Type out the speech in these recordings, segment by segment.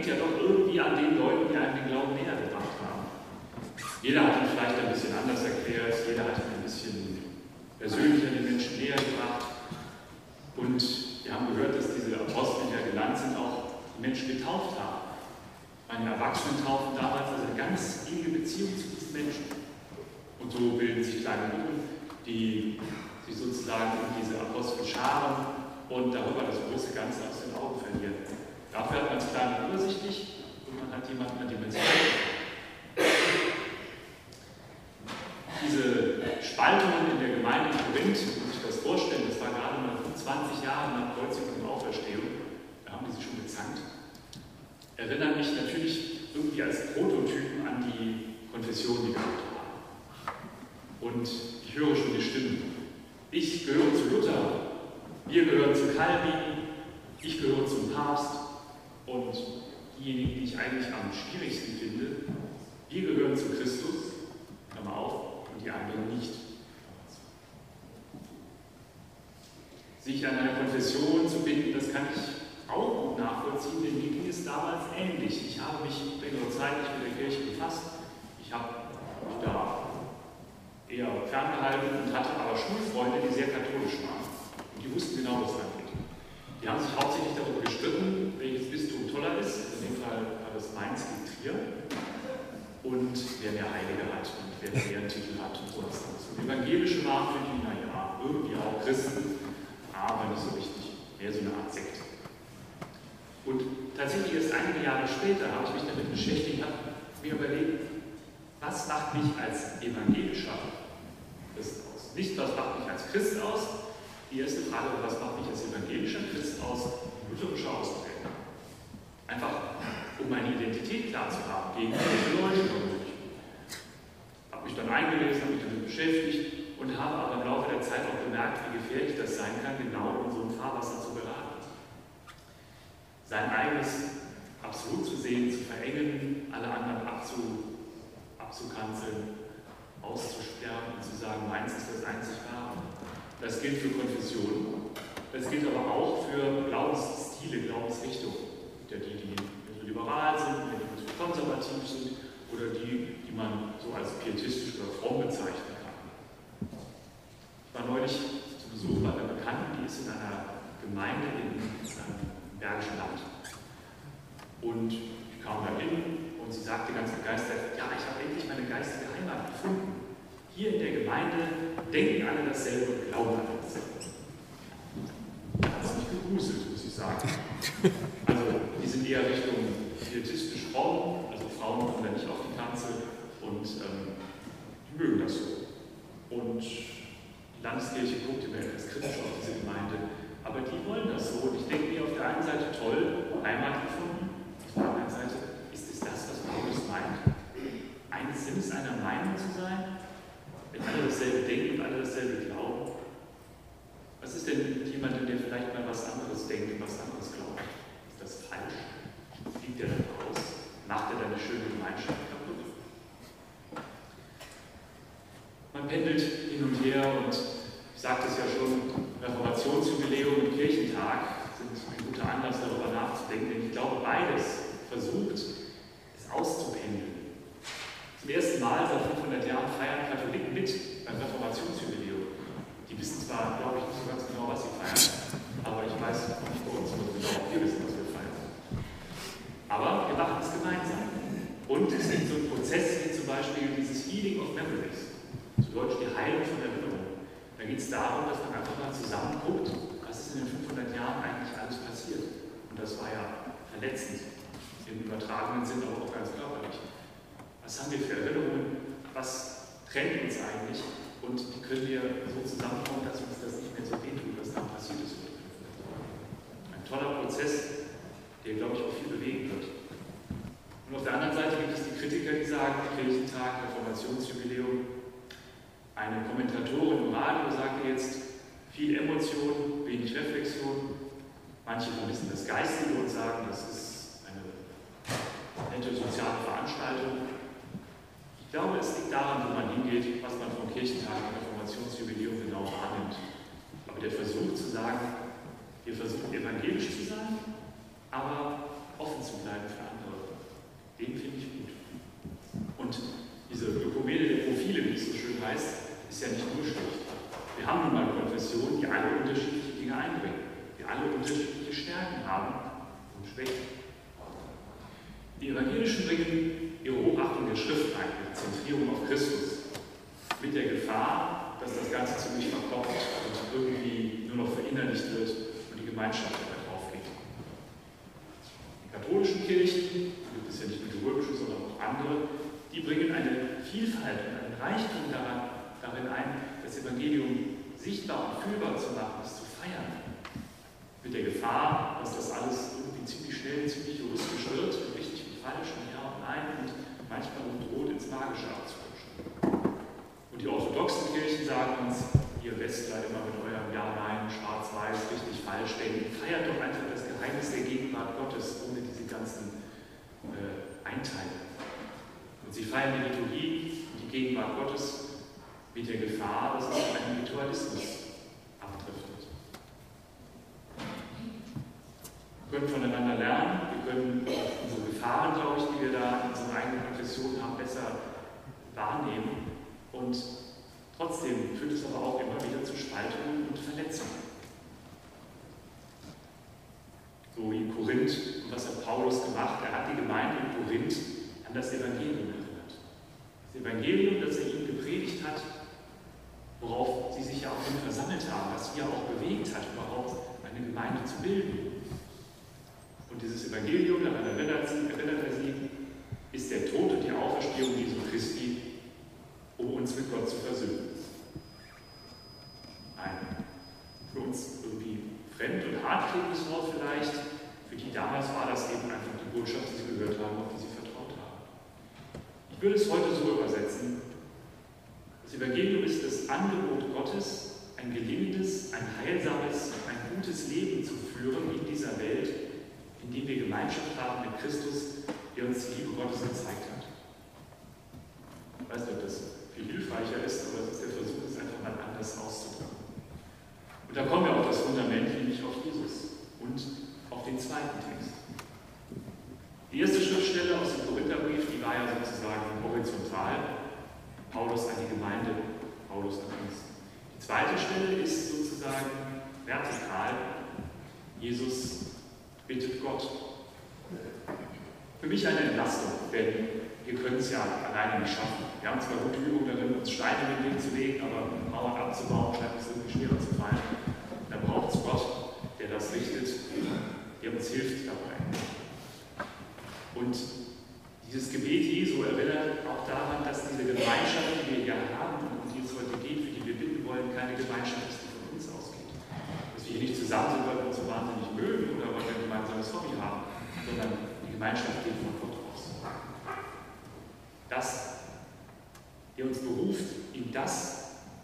hängt ja doch irgendwie an den Leuten, die einem den Glauben näher gebracht haben. Jeder hat ihn vielleicht ein bisschen anders erklärt, jeder hat ihn ein bisschen persönlicher den Menschen näher gebracht. Und wir haben gehört, dass diese Apostel, die ja genannt sind, auch Menschen getauft haben. Meine Erwachsenen taufen damals also eine ganz enge Beziehung zu diesen Menschen. Und so bilden sich kleine Gruppen, die sich sozusagen in diese Apostel scharen und darüber das große Ganze aus den Augen verlieren. Dafür hat man es klar und übersichtlich und man hat jemanden, an dem man sich Diese Spaltungen in der Gemeinde in Korinth, muss sich das vorstellen, das war gerade mal 20 Jahre nach Kreuzigung und Auferstehung, da haben die sich schon gezankt, erinnern mich natürlich irgendwie als Prototypen an die Konfession, die heute haben. Und ich höre schon die Stimmen. Ich gehöre zu Luther, wir gehören zu Calvin, ich gehöre zum Papst und diejenigen, die ich eigentlich am schwierigsten finde, wir gehören zu Christus, Klammer auf, und die anderen nicht. Sich an eine Konfession zu binden, das kann ich auch gut nachvollziehen, denn mir ging es damals ähnlich. Ich habe mich längere Zeit nicht mit der Kirche befasst. Ich habe mich da eher ferngehalten und hatte aber Schulfreunde, die sehr katholisch waren. Und die wussten genau, was da geht. Die haben sich hauptsächlich darüber gestritten, welches Bistum toller ist. In dem Fall war das Mainz gegen Trier. Und wer mehr Heilige hat und wer mehr Titel hat und sonst was. Und evangelische waren für die, naja, irgendwie auch Christen, aber nicht so richtig. Mehr so eine Art Sekte. Und tatsächlich erst einige Jahre später habe ich mich damit beschäftigt, habe mir überlegt, was macht mich als evangelischer Christ aus? Nicht, was macht mich als Christ aus? Die erste Frage, was macht mich als evangelischer Christ aus? Lutherischer Ausprägung. Einfach, um meine Identität klar zu haben gegen diese Leute. Ich habe mich dann eingelesen, habe mich damit beschäftigt und habe aber im Laufe der Zeit auch gemerkt, wie gefährlich das sein kann, genau in so einem Fahrwasser zu geraten. Sein eigenes absolut zu sehen, zu verengen, alle anderen abzu, abzukanzeln, auszusperren und zu sagen, meins ist das einzig wahre. Das gilt für Konfessionen, das gilt aber auch für Glaubensstile, Glaubensrichtungen. Ja, die, die liberal sind, die, die konservativ sind oder die, die man so als pietistisch oder fromm bezeichnen kann. Ich war neulich zu Besuch bei einer Bekannten, die ist in einer Gemeinde in einem Bergischen Land. Und ich kam da hin und sie sagte ganz begeistert, ja, ich habe endlich meine geistige Heimat gefunden. Hier in der Gemeinde denken alle dasselbe und glauben alle dasselbe. Da hat mich gegruselt, muss ich sagen. Also, die sind eher Richtung pietistisch fromm, also Frauen kommen da nicht auf die Kanzel und ähm, die mögen das so. Und die Landeskirche guckt immer etwas kritisch auf diese Gemeinde, aber die wollen das so. Und ich denke mir auf der einen Seite toll, Heimat gefunden, auf der anderen Seite ist es das, was Paulus meint. Eines Sinnes einer Meinung zu sein, wenn alle dasselbe denken und alle dasselbe glauben. Was ist denn mit jemandem, der vielleicht mal was anderes denkt und was anderes glaubt? Ist das falsch? Fliegt er dann raus? Macht er dann eine schöne Gemeinschaft kaputt? Man pendelt hin und her und ich sagte es ja schon, Reformationsjubiläum und Kirchentag sind ein guter Anlass, darüber nachzudenken, denn ich glaube, beides versucht, es auszupendeln. Zum ersten Mal seit 500 Jahren feiern Katholiken mit beim Reformationsjubiläum. Die wissen zwar, glaube ich, nicht so ganz genau, was sie feiern, aber ich weiß nicht bei uns nur genau, wir wissen, was wir feiern. Aber wir machen es gemeinsam. Und es gibt so einen Prozess wie zum Beispiel dieses Healing of Memories, zu Deutsch die Heilung von Erinnerungen. Da geht es darum, dass man einfach mal zusammen guckt, was ist in den 500 Jahren eigentlich alles passiert. Und das war ja verletzend, übertragenen Sinn, aber auch ganz körperlich. Was haben wir für Erinnerungen? Was trennt uns eigentlich und die können wir so zusammenbauen, dass uns das nicht mehr so wehtut, was da passiert ist. Ein toller Prozess, der, glaube ich, auch viel bewegen wird. Und auf der anderen Seite gibt es die Kritiker, die sagen, Kirchentag, Reformationsjubiläum. Eine Kommentatorin im Radio sagte jetzt, viel Emotion, wenig Reflexion. Manche vermissen das Geistige und sagen, das ist nette soziale Veranstaltung. Ich glaube, es liegt daran, wo man hingeht, was man vom Kirchentag und Reformationsjubiläum genau wahrnimmt. Aber der Versuch zu sagen, wir versuchen evangelisch zu sein, aber offen zu bleiben für andere, den finde ich gut. Und diese Ökumene der Profile, wie es so schön heißt, ist ja nicht nur schlecht. Wir haben nun mal Konfessionen, die alle unterschiedliche Dinge einbringen, die alle unterschiedliche Stärken haben und Schwächen. Die Evangelischen bringen ihre Hochachtung der Schrift ein, ihre Zentrierung auf Christus, mit der Gefahr, dass das Ganze ziemlich verkopft und irgendwie nur noch verinnerlicht wird und die Gemeinschaft dabei draufgeht. Die katholischen Kirchen, die gibt es ja nicht nur die römische, sondern auch andere, die bringen eine Vielfalt und einen Reichtum daran, darin ein, das Evangelium sichtbar und fühlbar zu machen, es zu feiern. Mit der Gefahr, dass das alles irgendwie ziemlich schnell, ziemlich juristisch wird, richtig und falsch und ja und nein und manchmal droht ins Magische abzurutschen. Und die orthodoxen Kirchen sagen uns, ihr Westler immer mit eurem Ja, Nein, Schwarz-Weiß, richtig, falsch denken, feiert doch einfach das Geheimnis der Gegenwart Gottes ohne diese ganzen äh, Einteilungen. Und sie feiern die Liturgie und die Gegenwart Gottes mit der Gefahr, dass es einen Ritualismus abdriftet. Wir können voneinander lernen, wir können unsere Gefahren, glaube ich, die wir da in unserer eigenen Konfession haben, besser wahrnehmen. Und trotzdem führt es aber auch immer wieder zu Spaltungen und Verletzungen. So wie in Korinth, und was hat Paulus gemacht? Er hat die Gemeinde in Korinth an das Evangelium erinnert. Das Evangelium, das er ihnen gepredigt hat, worauf sie sich ja auch versammelt haben, was sie ja auch bewegt hat, überhaupt eine Gemeinde zu bilden. Und dieses Evangelium, daran erinnert, erinnert er sie, ist der Tod und die Auferstehung Jesu Christi, um uns mit Gott zu versöhnen. Ein für uns irgendwie fremd und hart klingendes Wort vielleicht, für die damals war das eben einfach die Botschaft, die sie gehört haben, auf die sie vertraut haben. Ich würde es heute so übersetzen, das Evangelium ist das Angebot Gottes, ein gelingendes, ein heilsames, ein gutes Leben zu führen in dieser Welt, indem wir Gemeinschaft haben mit Christus, der uns die Liebe Gottes gezeigt hat. Ich weiß nicht, ob das viel hilfreicher ist, aber es ist der Versuch, es einfach mal anders auszudrücken. Und da kommen wir auf das Fundament, nämlich auf Jesus und auf den zweiten Text. Die erste Schriftstelle aus dem Korintherbrief, die war ja sozusagen horizontal. Paulus an die Gemeinde, Paulus an uns. Die zweite Stelle ist sozusagen vertikal. Jesus bittet Gott. Für mich eine Entlastung, denn wir können es ja alleine nicht schaffen. Wir haben zwar gute Übung darin, uns Steine in den Weg zu legen, aber Mauern abzubauen scheint es irgendwie schwerer zu fallen. Da braucht es Gott, der das richtet, uns hilft dabei. Und dieses Gebet Jesu erinnert auch daran, dass diese Gemeinschaft, die wir hier haben und um die es heute geht, für die wir bitten wollen, keine Gemeinschaft ist, die von uns ausgeht. Dass wir hier nicht zusammen sind, weil wir uns so wahnsinnig mögen oder weil wir ein gemeinsames Hobby haben, sondern die Gemeinschaft geht von Gott aus. Das, der uns beruft in das,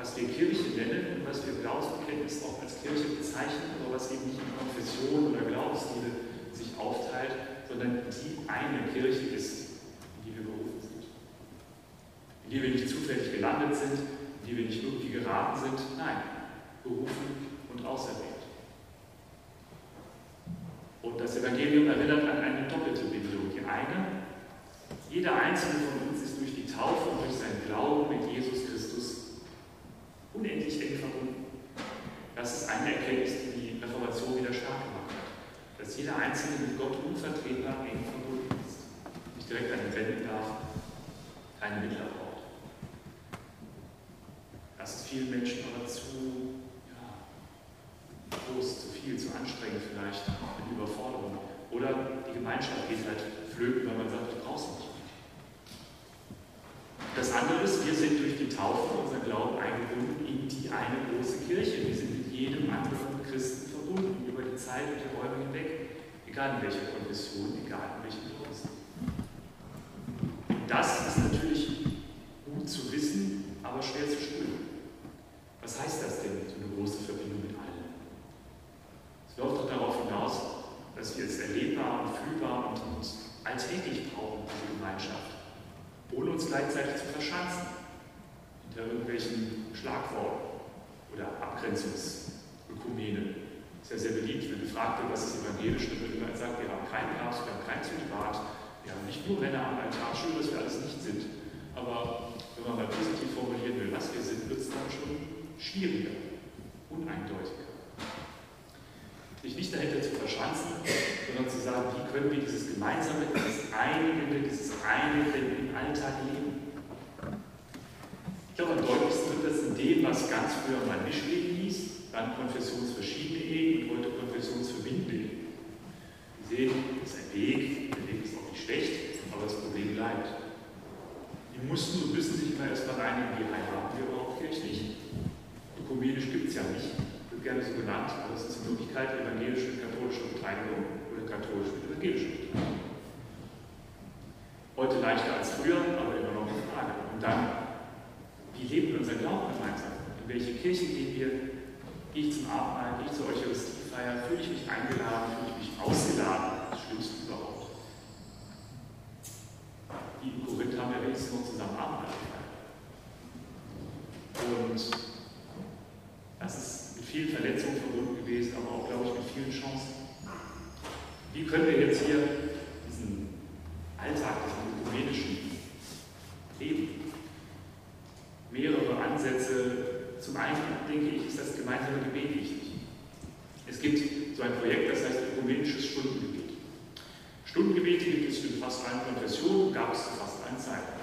was wir Kirche nennen und was wir Glaubensbekenntnis auch als Kirche bezeichnen, aber was eben nicht in Konfession oder Glaubensliebe sich aufteilt, sondern die eine Kirche ist, in die wir berufen sind. In die wir nicht zufällig gelandet sind, in die wir nicht irgendwie geraten sind. Nein, berufen und auserwählt. Und das Evangelium erinnert an eine doppelte Bindung. Die eine, jeder einzelne von uns ist durch die Taufe und durch seinen Glauben mit Jesus unendlich eng verbunden. Das ist eine Erkenntnis, die die Reformation wieder stark gemacht hat. Dass jeder Einzelne mit Gott unvertretbar eng verbunden ist. Nicht direkt an ihn wenden darf, keine Mittler braucht. Das ist vielen Menschen aber zu groß, zu viel, zu anstrengend vielleicht, eine Überforderung. Oder die Gemeinschaft geht halt flöten, weil man sagt, du brauchst nicht. das andere ist, wir sind durch die Taufe unser Glauben eingebunden in die eine große Kirche. Wir sind mit jedem anderen Christen verbunden über die Zeit und die Räume hinweg, egal in welcher Konfession, egal in welchem Haus. Das ist natürlich gut zu wissen, aber schwer zu spüren. Was heißt das denn, so eine große Verbindung mit allen? Es läuft doch darauf hinaus, dass wir es erlebbar und fühlbar und, und alltäglich brauchen, diese Gemeinschaft, ohne uns gleichzeitig zu verschanzen hinter irgendwelchen Schlagworten oder Abgrenzungsökumenen. Ist ja sehr beliebt, wenn gefragt wird, was ist evangelisch, dann wird immer gesagt, wir haben keinen Papst, wir haben kein Zölibat, wir haben nicht nur Männer am Altar, schön, dass wir alles nicht sind. Aber wenn man mal positiv formulieren will, was wir sind, wird es dann schon schwieriger, uneindeutiger. Sich nicht dahinter zu verschanzen, sondern zu sagen, wie können wir dieses Gemeinsame, dieses Einigende, dieses eine im Alltag leben. Ich glaube, am deutlichsten wird das ganz früher mal Mischweg hieß, dann konfessionsverschiedene Ehen und heute konfessionsverbindende Ehen. Sie sehen, das ist ein Weg, der Weg ist auch nicht schlecht, aber das Problem bleibt. Die mussten und müssen sich immer erstmal einigen, wie heiraten wir überhaupt kirchlich. Ökumenisch gibt es ja nicht gerne so genannt, aber es ist in Wirklichkeit evangelische und katholische Beteiligung oder katholische und evangelische Beteiligung. Heute leichter als früher, aber immer noch eine Frage. Und dann, wie leben wir unser Glauben gemeinsam? In welche Kirche gehen wir? Gehe ich zum Abendmahl, gehe ich zur Eucharistiefeier? Fühle ich mich eingeladen? Fühle ich mich ausgeladen? Das Schlimmste überhaupt. Die in Korinth haben ja wenigstens noch zusammen Abendmahl. Und das ist vielen Verletzungen verbunden gewesen, aber auch, glaube ich, mit vielen Chancen. Wie können wir jetzt hier diesen Alltag, diesen ökumenischen Leben, mehrere Ansätze. Zum einen, denke ich, ist das gemeinsame Gebet wichtig. Es gibt so ein Projekt, das heißt ökumenisches Stundengebet. Stundengebete gibt es in fast allen Konfessionen, gab es zu fast allen Zeiten.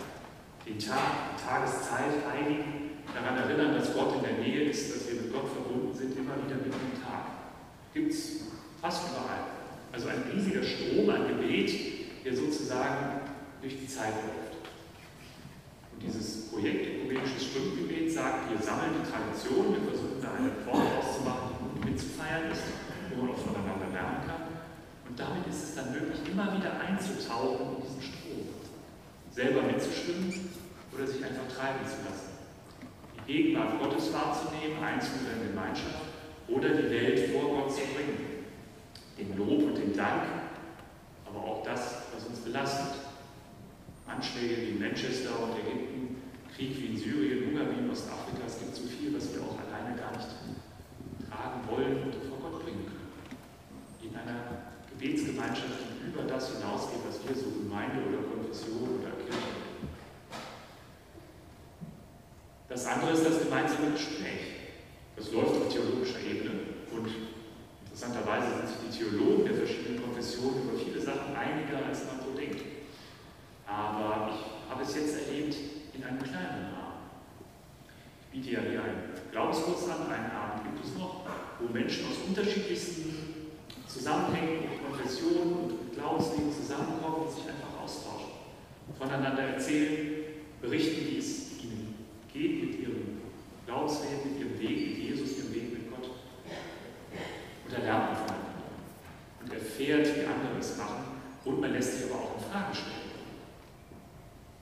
Den Tag, die Tageszeit einigen, daran erinnern, dass Gott in der Nähe ist, dass wir mit Gott verbunden sind, immer wieder mit dem Tag. Gibt es fast überall. Also ein riesiger Strom an Gebet, der sozusagen durch die Zeit läuft. Und dieses Projekt Ökumenisches Stundengebet sagt, wir sammeln die Tradition, wir versuchen da eine Form auszumachen, die mitzufeiern ist, wo man auch voneinander lernen kann. Und damit ist es dann möglich, immer wieder einzutauchen in diesen Strom. Selber mitzuschwimmen oder sich einfach treiben zu lassen. Gegenwart Gottes wahrzunehmen, einzeln in der Gemeinschaft oder die Welt vor Gott zu bringen. Den Lob und den Dank, aber auch das, was uns belastet. Anschläge wie in Manchester und Ägypten, Krieg wie in Syrien, Hunger wie in Ostafrika, es gibt so viel, was wir auch alleine gar nicht tragen wollen und vor Gott bringen können. In einer Gebetsgemeinschaft, die über das hinausgeht, was wir so Gemeinde oder Konfession oder Kirche Das andere ist das gemeinsame Gespräch. Das läuft auf theologischer Ebene und interessanterweise sind sich die Theologen der verschiedenen Konfessionen über viele Sachen einiger, als man so denkt. Aber ich habe es jetzt erlebt in einem kleinen Rahmen. Ja hier einen Abend gibt es noch, wo Menschen aus unterschiedlichsten Zusammenhängen und Konfessionen und Glaubensleben zusammenkommen und sich einfach austauschen, voneinander erzählen, berichten, wie es geht mit ihrem Glaubensleben, mit ihrem Weg mit Jesus, ihrem Weg mit Gott. Und er lernt voneinander. Und erfährt, wie andere es machen. Und man lässt sich aber auch in Frage stellen.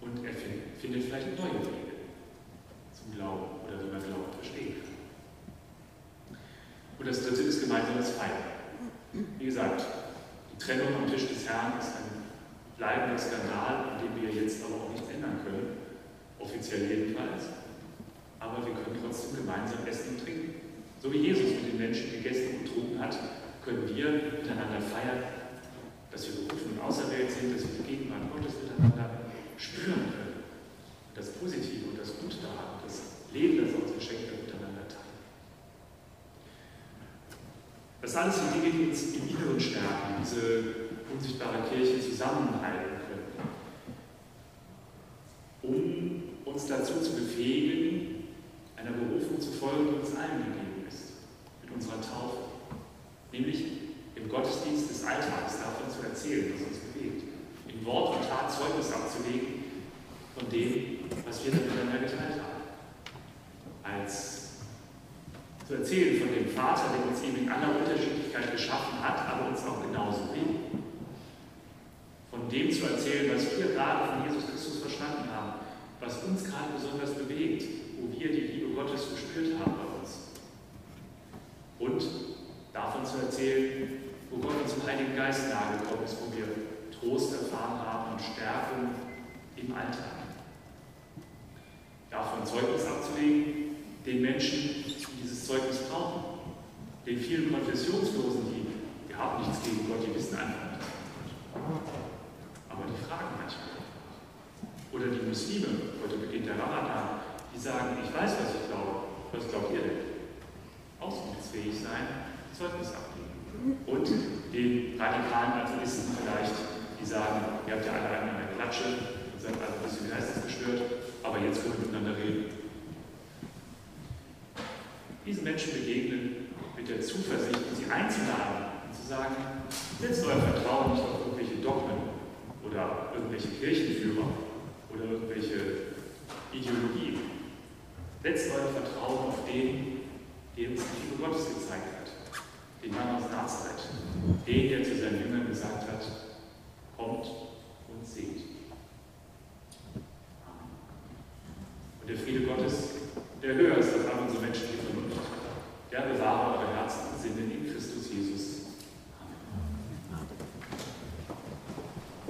Und er findet vielleicht neue Wege zum Glauben oder wie man Glauben verstehen kann. Und das dritte ist gemeinsames Feiern. Wie gesagt, die Trennung am Tisch des Herrn ist ein bleibender Skandal, an dem wir jetzt aber auch nichts ändern können, offiziell jedenfalls aber wir können trotzdem gemeinsam essen und trinken. So wie Jesus mit den Menschen gegessen und getrunken hat, können wir miteinander feiern, dass wir berufen und auserwählt sind, dass wir die Gegenwart Gottes miteinander spüren können. Das Positive und das Gute daran, das Leben, das er uns geschenkt hat, miteinander teilen. Das alles sind Dinge, die uns im Inneren stärken, diese unsichtbare Kirche zusammenhalten können, um uns dazu zu befähigen, einer Berufung zu folgen, die uns allen gegeben ist, mit unserer Taufe. Nämlich im Gottesdienst des Alltags davon zu erzählen, was uns bewegt. In Wort und Tat Zeugnis abzulegen von dem, was wir zu erzählen von dem Vater, der uns eben in aller Unterschiedlichkeit geschaffen hat, aber uns auch genauso will. Von dem zu erzählen, was wir gerade von Jesus Christus verstanden haben, was uns gerade besonders bewegt, wo wir die Liebe Gottes gespürt haben bei uns. Und davon zu erzählen, wo Gott uns im Heiligen Geist nahegekommen ist, wo wir Trost erfahren haben und Stärkung im Alltag. Davon Zeugnis abzulegen, den Menschen, die dieses Zeugnis brauchen, den vielen Konfessionslosen, die, die haben nichts gegen Gott, die wissen einfach nichts. Aber die fragen manchmal. Oder die Muslime, heute beginnt der Ramadan, die sagen, ich weiß, was ich glaube. Was glaubt ihr denn? Auskunftsfähig sein, Zeugnis abgeben. Und den radikalen Atheisten vielleicht, die sagen, ihr habt ja alle einen an der Klatsche und seid alle ein bisschen geistesgestört, aber jetzt können wir miteinander reden. Diesen Menschen begegnen mit der Zuversicht sie einzuladen und zu sagen, setzt euer Vertrauen nicht auf irgendwelche Dogmen oder irgendwelche Kirchenführer oder irgendwelche Ideologien. Setzt euer Vertrauen auf den, der uns die Liebe Gottes gezeigt hat, den Mann aus Nazareth, den, der zu seinen Jüngern gesagt hat, kommt und seht.